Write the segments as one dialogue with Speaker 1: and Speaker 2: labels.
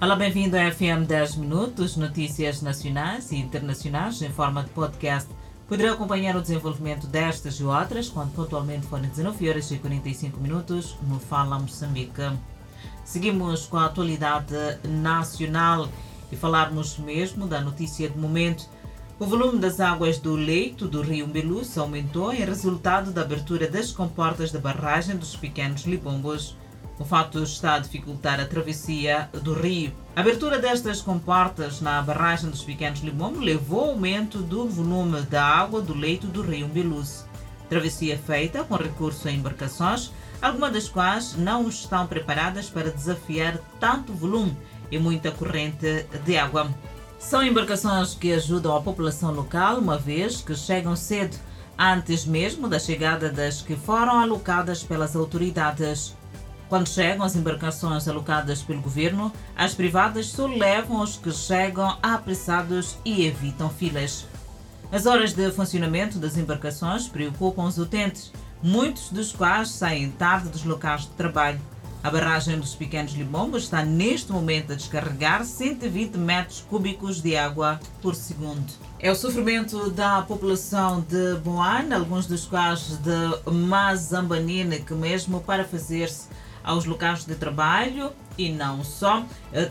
Speaker 1: Olá, bem-vindo ao FM 10 Minutos, notícias nacionais e internacionais em forma de podcast. Poderá acompanhar o desenvolvimento destas e outras quando pontualmente forem 19 horas e 45 minutos no Fala Moçambique. Seguimos com a atualidade nacional e falarmos mesmo da notícia de momento. O volume das águas do leito do rio Mbelus aumentou em resultado da abertura das comportas da barragem dos pequenos Libombos. O fato está a dificultar a travessia do rio. A abertura destas comportas na barragem dos Pequenos Limombo levou ao aumento do volume da água do leito do rio Mbeluz. Travessia feita com recurso a embarcações, algumas das quais não estão preparadas para desafiar tanto volume e muita corrente de água. São embarcações que ajudam a população local, uma vez que chegam cedo, antes mesmo da chegada das que foram alocadas pelas autoridades. Quando chegam as embarcações alocadas pelo governo, as privadas só levam os que chegam apressados e evitam filas. As horas de funcionamento das embarcações preocupam os utentes, muitos dos quais saem tarde dos locais de trabalho. A barragem dos Pequenos Limombos está neste momento a descarregar 120 metros cúbicos de água por segundo. É o sofrimento da população de Boane, alguns dos quais de Mazambanine, que mesmo para fazer-se aos locais de trabalho e não só,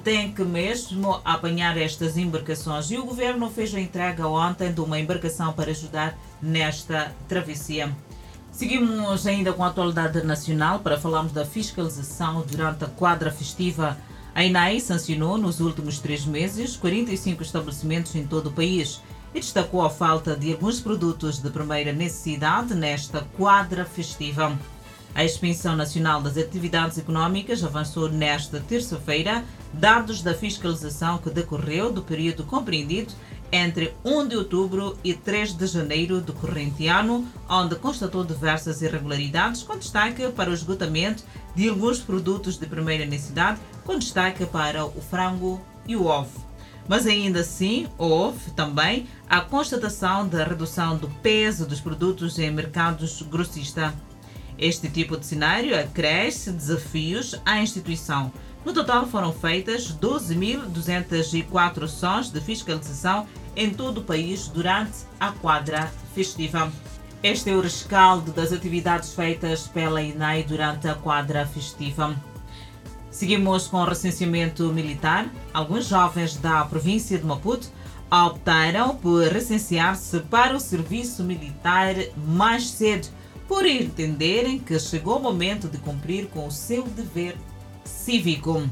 Speaker 1: tem que mesmo apanhar estas embarcações. E o governo fez a entrega ontem de uma embarcação para ajudar nesta travessia. Seguimos ainda com a atualidade nacional para falarmos da fiscalização durante a quadra festiva. A INAI sancionou nos últimos três meses 45 estabelecimentos em todo o país e destacou a falta de alguns produtos de primeira necessidade nesta quadra festiva. A Inspeção Nacional das Atividades Económicas avançou nesta terça-feira dados da fiscalização que decorreu do período compreendido entre 1 de outubro e 3 de janeiro do corrente ano, onde constatou diversas irregularidades, com destaque para o esgotamento de alguns produtos de primeira necessidade, com destaque para o frango e o ovo. Mas ainda assim, houve também a constatação da redução do peso dos produtos em mercados grossistas. Este tipo de cenário acresce desafios à instituição. No total foram feitas 12.204 ações de fiscalização em todo o país durante a quadra festiva. Este é o rescaldo das atividades feitas pela INAI durante a quadra festiva. Seguimos com o recenseamento militar. Alguns jovens da província de Maputo optaram por recensear-se para o serviço militar mais cedo por entenderem que chegou o momento de cumprir com o seu dever cívico.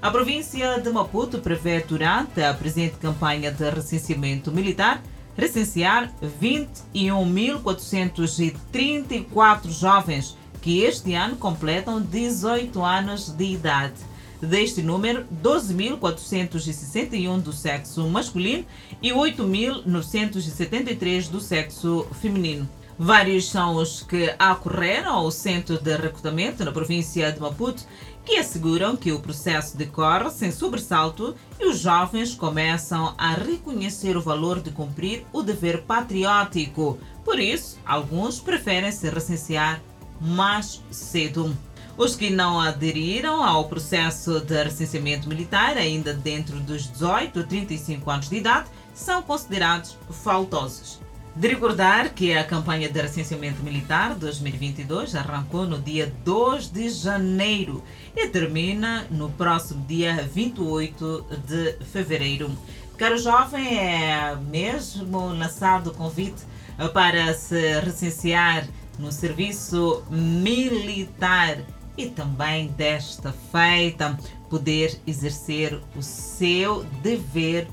Speaker 1: A província de Maputo prevê, durante a presente campanha de recenseamento militar, recensear 21.434 jovens que este ano completam 18 anos de idade. Deste número, 12.461 do sexo masculino e 8.973 do sexo feminino. Vários são os que acorreram ao centro de recrutamento na província de Maputo, que asseguram que o processo decorre sem sobressalto e os jovens começam a reconhecer o valor de cumprir o dever patriótico. Por isso, alguns preferem se recensear mais cedo. Os que não aderiram ao processo de recenseamento militar, ainda dentro dos 18 a 35 anos de idade, são considerados faltosos. De recordar que a campanha de recenseamento militar 2022 arrancou no dia 2 de janeiro e termina no próximo dia 28 de fevereiro. Caro jovem, é mesmo lançado o convite para se recensear no serviço militar e também desta feita poder exercer o seu dever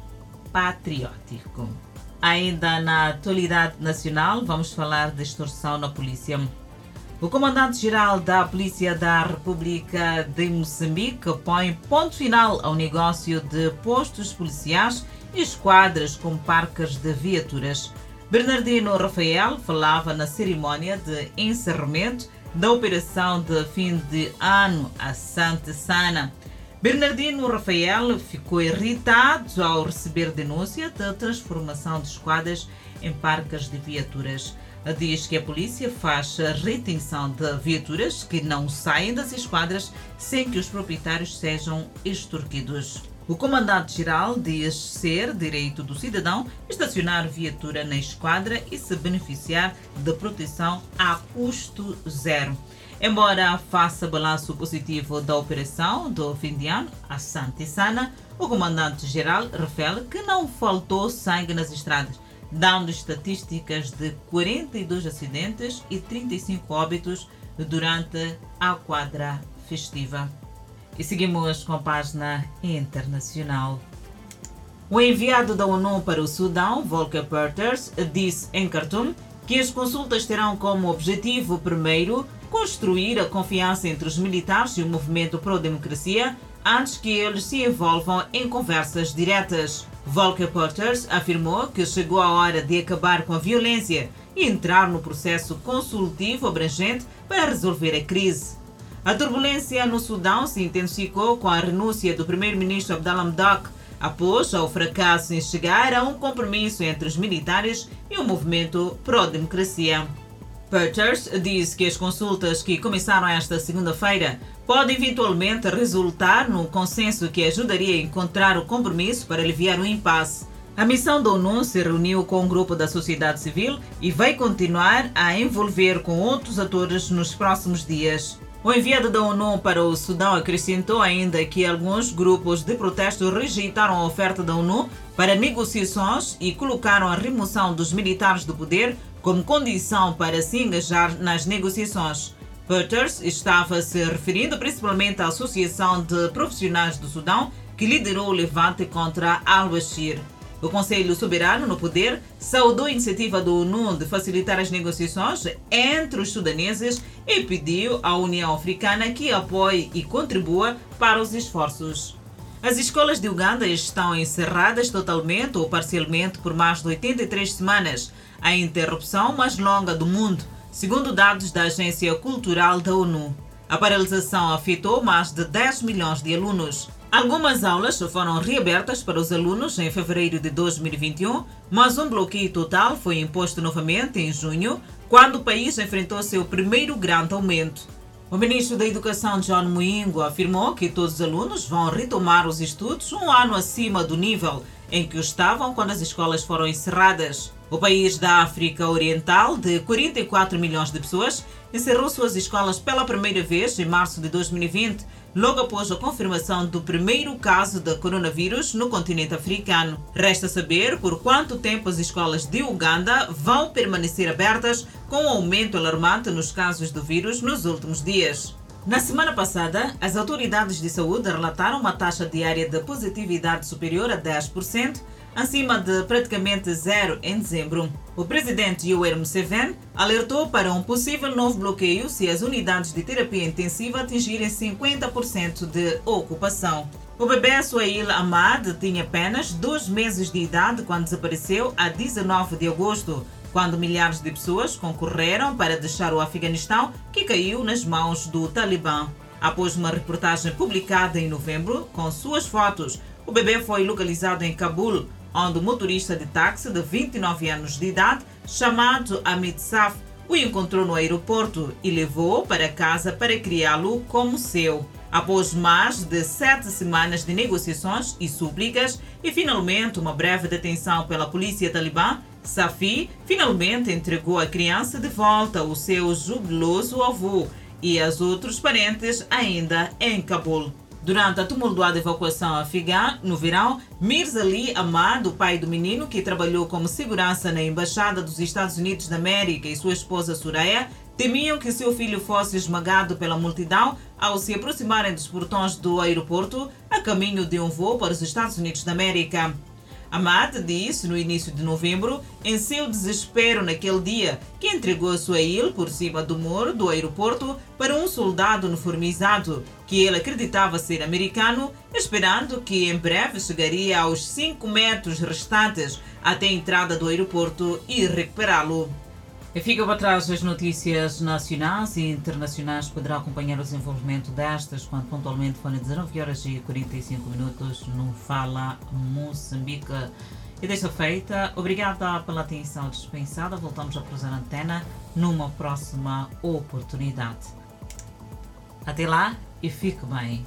Speaker 1: patriótico. Ainda na atualidade nacional, vamos falar de extorsão na polícia. O comandante-geral da Polícia da República de Moçambique põe ponto final ao negócio de postos policiais e esquadras com parques de viaturas. Bernardino Rafael falava na cerimónia de encerramento da operação de fim de ano a Santa Sana. Bernardino Rafael ficou irritado ao receber denúncia da transformação de esquadras em parques de viaturas. Diz que a polícia faz retenção de viaturas que não saem das esquadras sem que os proprietários sejam extorquidos. O comandante-geral diz ser direito do cidadão estacionar viatura na esquadra e se beneficiar de proteção a custo zero. Embora faça balanço positivo da operação do fim de ano, a Santa Sana, o comandante-geral refere que não faltou sangue nas estradas, dando estatísticas de 42 acidentes e 35 óbitos durante a quadra festiva. E seguimos com a página internacional. O enviado da ONU para o Sudão, Volker Perthes, disse em Khartoum que as consultas terão como objetivo, primeiro, construir a confiança entre os militares e o movimento pró-democracia antes que eles se envolvam em conversas diretas. Volker Perthes afirmou que chegou a hora de acabar com a violência e entrar no processo consultivo abrangente para resolver a crise. A turbulência no Sudão se intensificou com a renúncia do primeiro-ministro Abdallah Hamdok após o fracasso em chegar a um compromisso entre os militares e o movimento pró-democracia. Perters diz que as consultas que começaram esta segunda-feira podem eventualmente resultar num consenso que ajudaria a encontrar o compromisso para aliviar o impasse. A missão da ONU se reuniu com um grupo da sociedade civil e vai continuar a envolver com outros atores nos próximos dias. O enviado da ONU para o Sudão acrescentou ainda que alguns grupos de protesto rejeitaram a oferta da ONU para negociações e colocaram a remoção dos militares do poder como condição para se engajar nas negociações. Peters estava se referindo principalmente à Associação de Profissionais do Sudão, que liderou o levante contra al-Bashir. O Conselho Soberano no Poder saudou a iniciativa do ONU de facilitar as negociações entre os sudaneses e pediu à União Africana que apoie e contribua para os esforços. As escolas de Uganda estão encerradas totalmente ou parcialmente por mais de 83 semanas, a interrupção mais longa do mundo, segundo dados da Agência Cultural da ONU. A paralisação afetou mais de 10 milhões de alunos. Algumas aulas foram reabertas para os alunos em fevereiro de 2021, mas um bloqueio total foi imposto novamente em junho, quando o país enfrentou seu primeiro grande aumento. O ministro da Educação, John Muingo, afirmou que todos os alunos vão retomar os estudos um ano acima do nível em que estavam quando as escolas foram encerradas. O país da África Oriental, de 44 milhões de pessoas, encerrou suas escolas pela primeira vez em março de 2020 logo após a confirmação do primeiro caso de coronavírus no continente africano. Resta saber por quanto tempo as escolas de Uganda vão permanecer abertas com o um aumento alarmante nos casos do vírus nos últimos dias. Na semana passada, as autoridades de saúde relataram uma taxa diária de positividade superior a 10%, acima de praticamente zero em dezembro. O presidente Yoweri Museveni alertou para um possível novo bloqueio se as unidades de terapia intensiva atingirem 50% de ocupação. O bebê Suail Ahmad tinha apenas dois meses de idade quando desapareceu a 19 de agosto, quando milhares de pessoas concorreram para deixar o Afeganistão, que caiu nas mãos do Talibã. Após uma reportagem publicada em novembro, com suas fotos, o bebê foi localizado em Cabul, onde o motorista de táxi de 29 anos de idade, chamado Amit Saf, o encontrou no aeroporto e levou para casa para criá-lo como seu. Após mais de sete semanas de negociações e súplicas e finalmente uma breve detenção pela polícia talibã, Safi finalmente entregou a criança de volta ao seu jubiloso avô e aos outros parentes ainda em Cabul. Durante a tumultuada evacuação afegã, no verão, Mirza Ali Ahmad, o pai do menino que trabalhou como segurança na Embaixada dos Estados Unidos da América, e sua esposa Suraya, temiam que seu filho fosse esmagado pela multidão ao se aproximarem dos portões do aeroporto a caminho de um voo para os Estados Unidos da América. Ahmad disse no início de novembro, em seu desespero naquele dia, que entregou a sua ilha por cima do muro do aeroporto para um soldado uniformizado, que ele acreditava ser americano, esperando que em breve chegaria aos 5 metros restantes até a entrada do aeroporto e recuperá-lo. Fica para trás as notícias nacionais e internacionais. Poderá acompanhar o desenvolvimento destas quando pontualmente forem 19 horas e 45 minutos no Fala Moçambique. E desta feita, obrigada pela atenção dispensada. Voltamos a cruzar a antena numa próxima oportunidade. Até lá e fique bem.